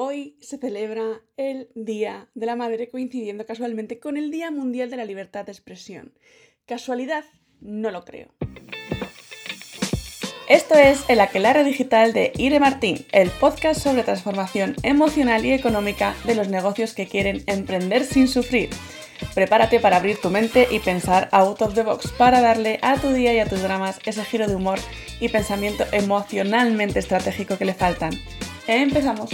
Hoy se celebra el Día de la Madre coincidiendo casualmente con el Día Mundial de la Libertad de Expresión. ¿Casualidad? No lo creo. Esto es El Aquelarre Digital de Ire Martín, el podcast sobre transformación emocional y económica de los negocios que quieren emprender sin sufrir. Prepárate para abrir tu mente y pensar out of the box para darle a tu día y a tus dramas ese giro de humor y pensamiento emocionalmente estratégico que le faltan. Empezamos.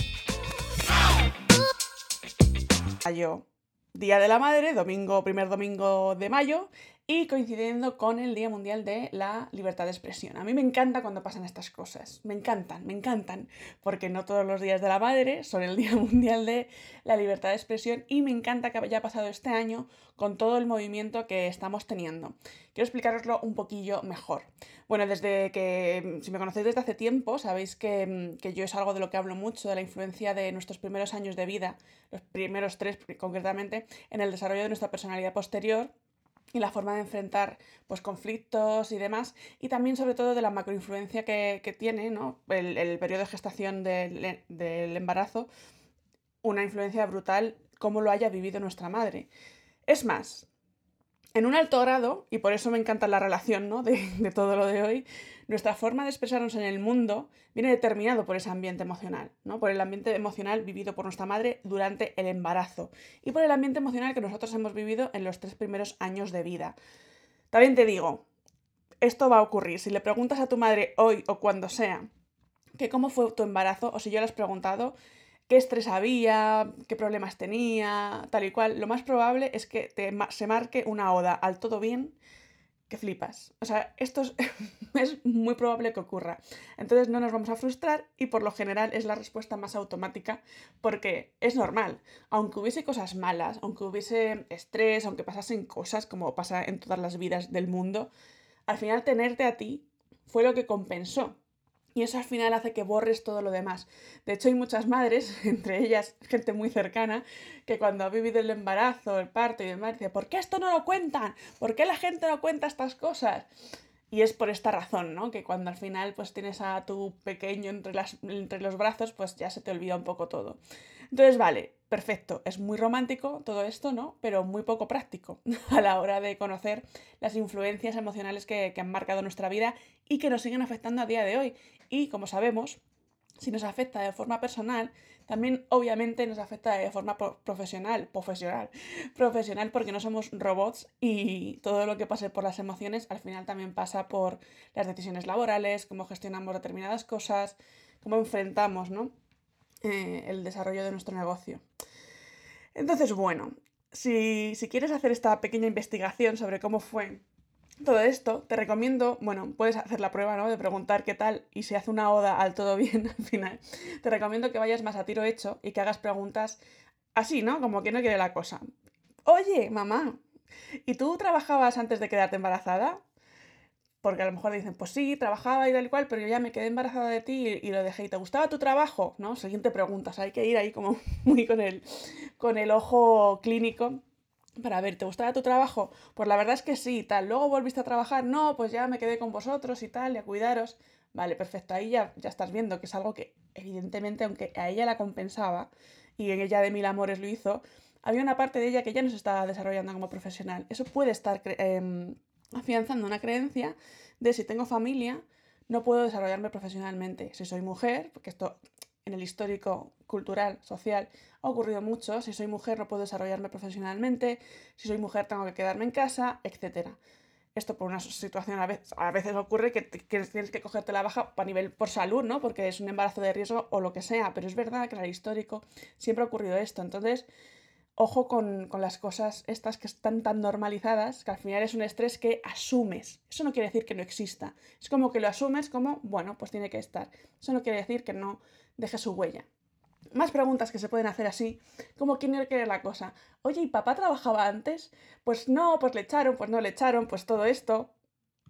Mayo, Día de la Madre, domingo, primer domingo de mayo, y coincidiendo con el Día Mundial de la Libertad de Expresión. A mí me encanta cuando pasan estas cosas, me encantan, me encantan, porque no todos los días de la madre son el Día Mundial de la Libertad de Expresión y me encanta que haya pasado este año con todo el movimiento que estamos teniendo. Quiero explicaroslo un poquillo mejor. Bueno, desde que, si me conocéis desde hace tiempo, sabéis que, que yo es algo de lo que hablo mucho, de la influencia de nuestros primeros años de vida, los primeros tres concretamente, en el desarrollo de nuestra personalidad posterior y la forma de enfrentar pues, conflictos y demás, y también sobre todo de la macroinfluencia que, que tiene ¿no? el, el, periodo de gestación del, del embarazo, una influencia brutal como lo haya vivido nuestra madre. Es más, en un alto grado, y por eso me encanta la relación ¿no? de, de, todo lo de hoy, nuestra forma de expresarnos en el mundo viene determinado por ese ambiente emocional, ¿no? por el ambiente emocional vivido por nuestra madre durante el embarazo y por el ambiente emocional que nosotros hemos vivido en los tres primeros años de vida. También te digo, esto va a ocurrir. Si le preguntas a tu madre hoy o cuando sea que cómo fue tu embarazo, o si yo le has preguntado, qué estrés había, qué problemas tenía, tal y cual, lo más probable es que te, se marque una oda al todo bien flipas. O sea, esto es, es, muy probable que ocurra. Entonces no nos vamos a frustrar y por lo general es la respuesta más automática porque es normal. Aunque hubiese cosas malas, aunque hubiese estrés, aunque pasasen cosas como pasa en todas las vidas del mundo, al final tenerte a ti fue lo que compensó y eso al final hace que borres todo lo demás. De hecho, hay muchas madres, entre ellas gente muy cercana, que cuando ha vivido el embarazo, el parto y demás, dice, ¿por qué esto no lo cuentan? ¿Por qué la gente no cuenta estas cosas? Y es por esta razón, ¿no? Que cuando al final pues tienes a tu pequeño entre, las, entre los brazos, pues ya se te olvida un poco todo. Entonces, vale, perfecto, es muy romántico todo esto, ¿no? Pero muy poco práctico a la hora de conocer las influencias emocionales que, que han marcado nuestra vida y que nos siguen afectando a día de hoy. Y como sabemos, si nos afecta de forma personal, también obviamente nos afecta de forma profesional, profesional, profesional porque no somos robots y todo lo que pase por las emociones al final también pasa por las decisiones laborales, cómo gestionamos determinadas cosas, cómo enfrentamos ¿no? eh, el desarrollo de nuestro negocio. Entonces, bueno, si, si quieres hacer esta pequeña investigación sobre cómo fue todo esto, te recomiendo, bueno, puedes hacer la prueba, ¿no? De preguntar qué tal y si hace una oda al todo bien al final. Te recomiendo que vayas más a tiro hecho y que hagas preguntas así, ¿no? Como que no quiere la cosa. Oye, mamá, ¿y tú trabajabas antes de quedarte embarazada? Porque a lo mejor dicen, pues sí, trabajaba y tal y cual, pero yo ya me quedé embarazada de ti y, y lo dejé. ¿Y te gustaba tu trabajo? ¿No? Siguiente pregunta. O sea, hay que ir ahí como muy con el, con el ojo clínico para ver, ¿te gustaba tu trabajo? Pues la verdad es que sí, tal. Luego volviste a trabajar, no, pues ya me quedé con vosotros y tal, y a cuidaros. Vale, perfecto, ahí ya, ya estás viendo que es algo que evidentemente, aunque a ella la compensaba y en ella de mil amores lo hizo, había una parte de ella que ya no se estaba desarrollando como profesional. Eso puede estar eh, afianzando una creencia de si tengo familia, no puedo desarrollarme profesionalmente. Si soy mujer, porque esto en el histórico cultural, social, ha ocurrido mucho. Si soy mujer no puedo desarrollarme profesionalmente, si soy mujer tengo que quedarme en casa, etc. Esto por una situación a veces, ocurre que, que, tienes que cogerte la baja a nivel por salud, ¿no? Porque es un embarazo de riesgo o lo que sea, pero es verdad que en el histórico siempre ha ocurrido esto. Entonces, ojo con, con, las cosas estas que están tan normalizadas, que al final es un estrés que asumes. Eso no quiere decir que no exista. Es como que lo asumes como, bueno, pues tiene que estar. Eso no quiere decir que no deje su huella. Más preguntas que se pueden hacer así, como quién quiere la cosa. Oye, ¿y papá trabajaba antes? Pues no, pues le echaron, pues no le echaron, pues todo esto.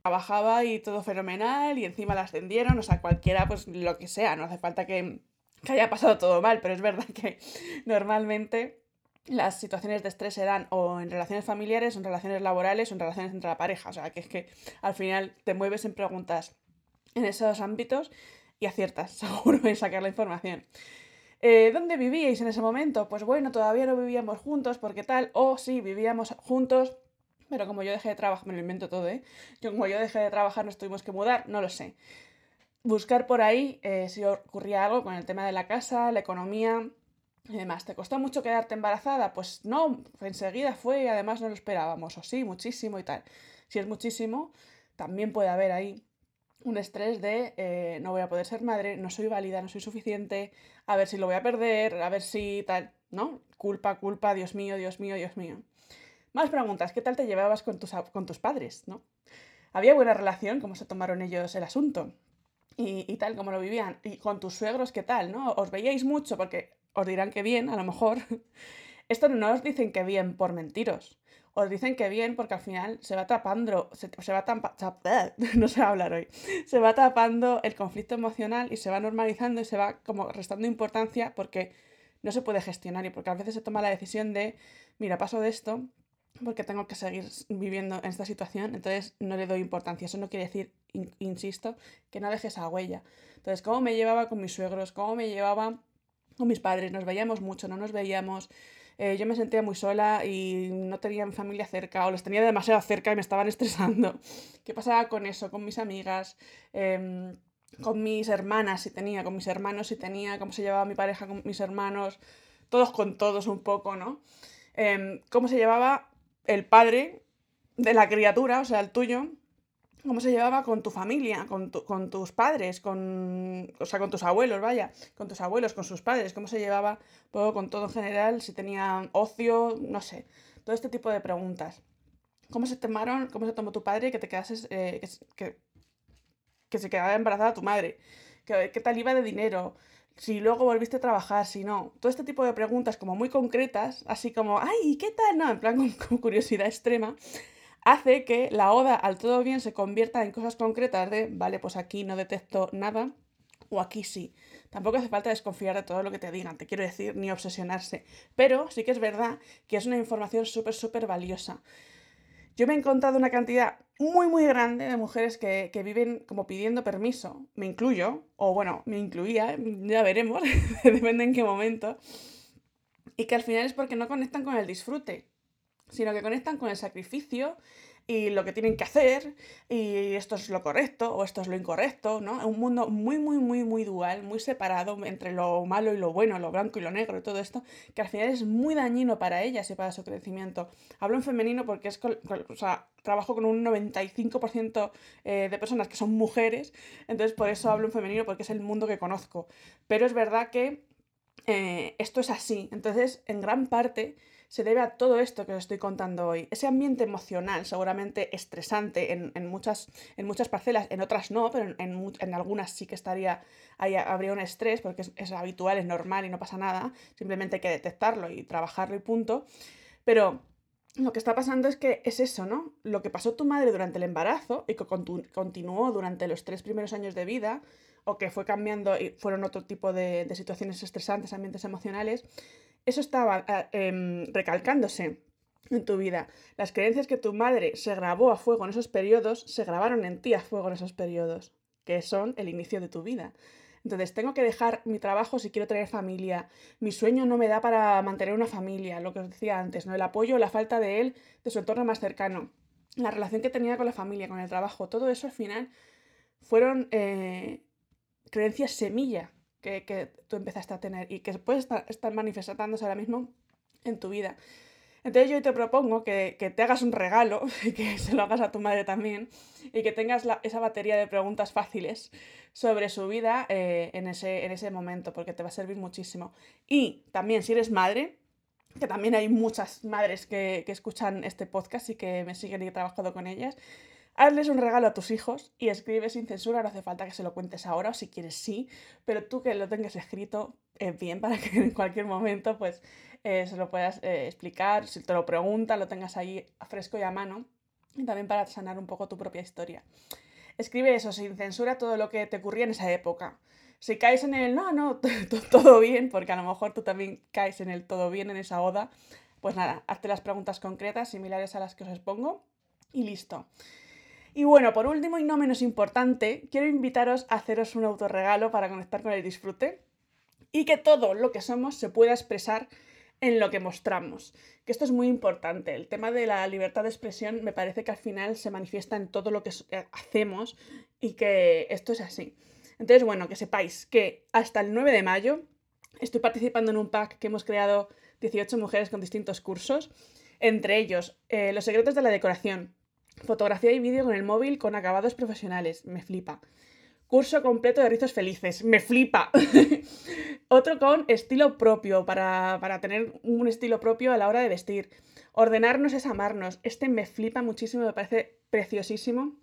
Trabajaba y todo fenomenal y encima la ascendieron, o sea, cualquiera, pues lo que sea, no hace falta que, que haya pasado todo mal, pero es verdad que normalmente las situaciones de estrés se dan o en relaciones familiares, o en relaciones laborales, o en relaciones entre la pareja. O sea, que es que al final te mueves en preguntas en esos ámbitos y aciertas, seguro, en sacar la información. Eh, ¿Dónde vivíais en ese momento? Pues bueno, todavía no vivíamos juntos porque tal, o sí, vivíamos juntos, pero como yo dejé de trabajar, me lo invento todo, ¿eh? Yo, como yo dejé de trabajar nos tuvimos que mudar, no lo sé. Buscar por ahí eh, si ocurría algo con el tema de la casa, la economía y demás. ¿Te costó mucho quedarte embarazada? Pues no, enseguida fue y además no lo esperábamos, o sí, muchísimo y tal. Si es muchísimo, también puede haber ahí un estrés de eh, no voy a poder ser madre, no soy válida, no soy suficiente, a ver si lo voy a perder, a ver si tal, ¿no? Culpa, culpa, Dios mío, Dios mío, Dios mío. Más preguntas, ¿qué tal te llevabas con tus, con tus padres, ¿no? ¿Había buena relación? ¿Cómo se tomaron ellos el asunto? Y, y tal, ¿cómo lo vivían? ¿Y con tus suegros qué tal, no? ¿Os veíais mucho? Porque os dirán que bien, a lo mejor. Esto no os dicen que bien por mentiros os dicen que bien porque al final se va tapando, se, va no sé hablar hoy, se va tapando el conflicto emocional y se va normalizando y se va como restando importancia porque no se puede gestionar y porque a veces se toma la decisión de, mira, paso de esto porque tengo que seguir viviendo en esta situación, entonces no le doy importancia. Eso no quiere decir, insisto, que no deje esa huella. Entonces, ¿cómo me llevaba con mis suegros? ¿Cómo me llevaba con mis padres? Nos veíamos mucho, no nos veíamos. Eh, yo me sentía muy sola y no tenía mi familia cerca o los tenía demasiado cerca y me estaban estresando. ¿Qué pasaba con eso? Con mis amigas, em, con mis hermanas si tenía, con mis hermanos si tenía, cómo se llevaba mi pareja con mis hermanos, todos con todos un poco, ¿no? Em, cómo se llevaba el padre de la criatura, o sea, el tuyo, cómo se llevaba con tu familia, con, con, tus padres, con, o sea, con tus abuelos, vaya, con tus abuelos, con sus padres, cómo se llevaba con todo en general, si tenían ocio, no sé, todo este tipo de preguntas. ¿Cómo se tomaron, cómo se tomó tu padre que te quedases, eh, que, que, se quedaba embarazada tu madre? ¿Qué, ¿Qué tal iba de dinero? Si luego volviste a trabajar, si no. Todo este tipo de preguntas como muy concretas, así como, ay, ¿qué tal? No, en plan con curiosidad extrema hace que la oda al todo bien se convierta en cosas concretas de, vale, pues aquí no detecto nada o aquí sí. Tampoco hace falta desconfiar de todo lo que te digan, te quiero decir, ni obsesionarse. Pero sí que es verdad que es una información súper, súper valiosa. Yo me he encontrado una cantidad muy, muy grande de mujeres que, que, viven como pidiendo permiso. Me incluyo, o bueno, me incluía, ya veremos, depende en qué momento. Y que al final es porque no conectan con el disfrute sino que conectan con el sacrificio y lo que tienen que hacer, y esto es lo correcto o esto es lo incorrecto, ¿no? Un mundo muy, muy, muy, muy dual, muy separado entre lo malo y lo bueno, lo blanco y lo negro y todo esto, que al final es muy dañino para ellas y para su crecimiento. Hablo en femenino porque es, o sea, trabajo con un 95% eh, de personas que son mujeres, entonces por eso hablo en femenino porque es el mundo que conozco. Pero es verdad que eh, esto es así, entonces en gran parte se debe a todo esto que os estoy contando hoy. Ese ambiente emocional, seguramente estresante en, muchas, en muchas parcelas, en otras no, pero en, algunas sí que estaría, ahí habría un estrés, porque es, habitual, es normal y no pasa nada, simplemente hay que detectarlo y trabajarlo y punto. Pero lo que está pasando es que es eso, ¿no? Lo que pasó tu madre durante el embarazo y que continuó durante los tres primeros años de vida, o que fue cambiando y fueron otro tipo de situaciones estresantes, ambientes emocionales, eso estaba ah, em, recalcándose en tu vida. Las creencias que tu madre se grabó a fuego en esos periodos, se grabaron en ti a fuego en esos periodos, que son el inicio de tu vida. Entonces, tengo que dejar mi trabajo si quiero tener familia. Mi sueño no me da para mantener una familia, lo que os decía antes, ¿no? El apoyo, la falta de él, de su entorno más cercano. La relación que tenía con la familia, con el trabajo, todo eso al final fueron eh, creencias semilla que, tú empezaste a tener y que puede estar, estar, manifestándose ahora mismo en tu vida. Entonces yo te propongo que, te hagas un regalo y que se lo hagas a tu madre también y que tengas esa batería de preguntas fáciles sobre su vida eh, en, ese, en ese momento porque te va a servir muchísimo. Y también si eres madre, que también hay muchas madres que, que escuchan este podcast y que me siguen y he trabajado con ellas, Hazles un regalo a tus hijos y escribe sin censura, no hace falta que se lo cuentes ahora o si quieres sí, pero tú que lo tengas escrito eh, bien para que en cualquier momento pues eh, se lo puedas eh, explicar, si te lo pregunta, lo tengas ahí fresco y a mano y también para sanar un poco tu propia historia. Escribe eso sin censura todo lo que te ocurría en esa época. Si caes en el no, no, todo bien, porque a lo mejor tú también caes en el todo bien en esa oda, pues nada, hazte las preguntas concretas similares a las que os expongo y listo. Y bueno, por último y no menos importante, quiero invitaros a haceros un autorregalo para conectar con el disfrute. y que todo lo que somos se pueda expresar en lo que mostramos. Que esto es muy importante. El tema de la libertad de expresión me parece que al final se manifiesta en todo lo que hacemos y que esto es así. Entonces, bueno, que sepáis que hasta el 9 de mayo estoy participando en un pack que hemos creado 18 mujeres con distintos cursos, entre ellos eh, los secretos de la decoración, fotografía y vídeo con el móvil con acabados profesionales, me flipa. Curso completo de rizos felices, me flipa. Otro con estilo propio, para, para tener un estilo propio a la hora de vestir. Ordenarnos es amarnos. Este me flipa muchísimo, me parece preciosísimo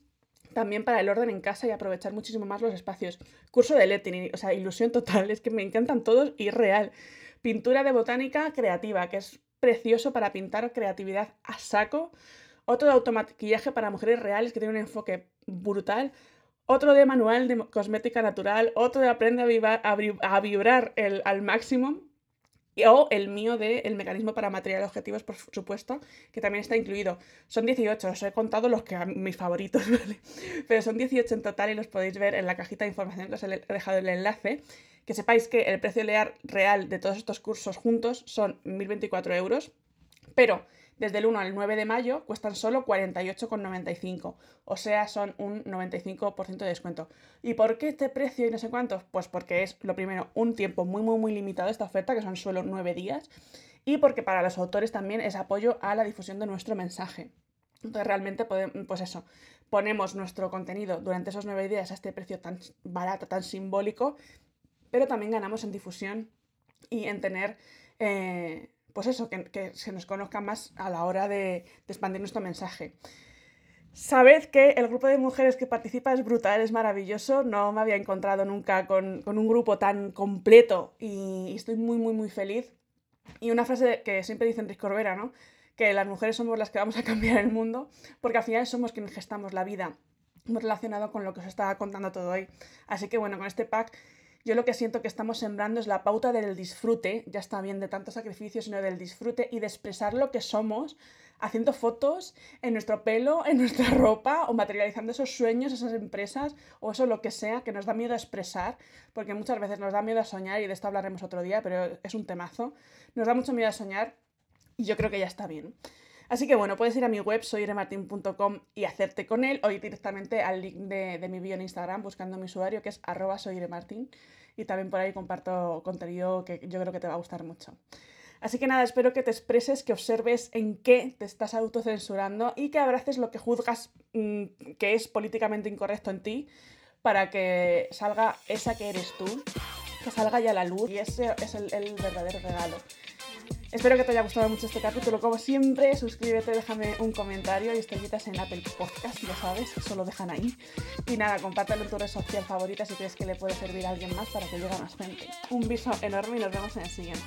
también para el orden en casa y aprovechar muchísimo más los espacios. Curso de lettering, o sea, ilusión total, es que me encantan todos y real. Pintura de botánica creativa, que es precioso para pintar creatividad a saco. Otro de automaquillaje para mujeres reales, que tiene un enfoque brutal. Otro de manual de cosmética natural. Otro de aprende a, vibrar al máximo o el mío de el mecanismo para materiales objetivos, por supuesto, que también está incluido. Son 18, os he contado los que mis favoritos, ¿vale? Pero son 18 en total y los podéis ver en la cajita de información que os he dejado el enlace. Que sepáis que el precio real de todos estos cursos juntos son 1.024 euros, pero desde el 1 al 9 de mayo cuestan solo 48,95, o sea, son un 95% de descuento. ¿Y por qué este precio y no sé cuántos? Pues porque es, lo primero, un tiempo muy, muy, muy limitado esta oferta, que son solo 9 días, y porque para los autores también es apoyo a la difusión de nuestro mensaje. Entonces, realmente, podemos, pues eso, ponemos nuestro contenido durante esos 9 días a este precio tan barato, tan simbólico, pero también ganamos en difusión y en tener... Eh, pues eso, que, se nos conozca más a la hora de, expandir nuestro mensaje. Sabed que el grupo de mujeres que participa es brutal, es maravilloso. No me había encontrado nunca con, un grupo tan completo y, estoy muy, muy, muy feliz. Y una frase que siempre dice Enrique Corbera, ¿no? Que las mujeres somos las que vamos a cambiar el mundo, porque al final somos quienes gestamos la vida. Relacionado con lo que os estaba contando todo hoy. Así que bueno, con este pack yo lo que siento que estamos sembrando es la pauta del disfrute, ya está bien de tanto sacrificio, sino del disfrute y de expresar lo que somos, haciendo fotos en nuestro pelo, en nuestra ropa o materializando esos sueños, esas empresas o eso lo que sea que nos da miedo expresar, porque muchas veces nos da miedo a soñar y de esto hablaremos otro día, pero es un temazo. Nos da mucho miedo a soñar y yo creo que ya está bien. Así que bueno, puedes ir a mi web soiremartin.com y hacerte con él o ir directamente al link de, mi bio en Instagram buscando mi usuario que es arroba soiremartin y también por ahí comparto contenido que yo creo que te va a gustar mucho. Así que nada, espero que te expreses, que observes en qué te estás autocensurando y que abraces lo que juzgas mm, que es políticamente incorrecto en ti para que salga esa que eres tú, que salga ya la luz y ese es el verdadero regalo. Espero que te haya gustado mucho este capítulo. Como siempre, suscríbete, déjame un comentario y estrellitas en Apple Podcast, ya sabes, eso lo dejan ahí. Y nada, compártelo en tu red social favorita si crees que le puede servir a alguien más para que llegue a más gente. Un beso enorme y nos vemos en el siguiente.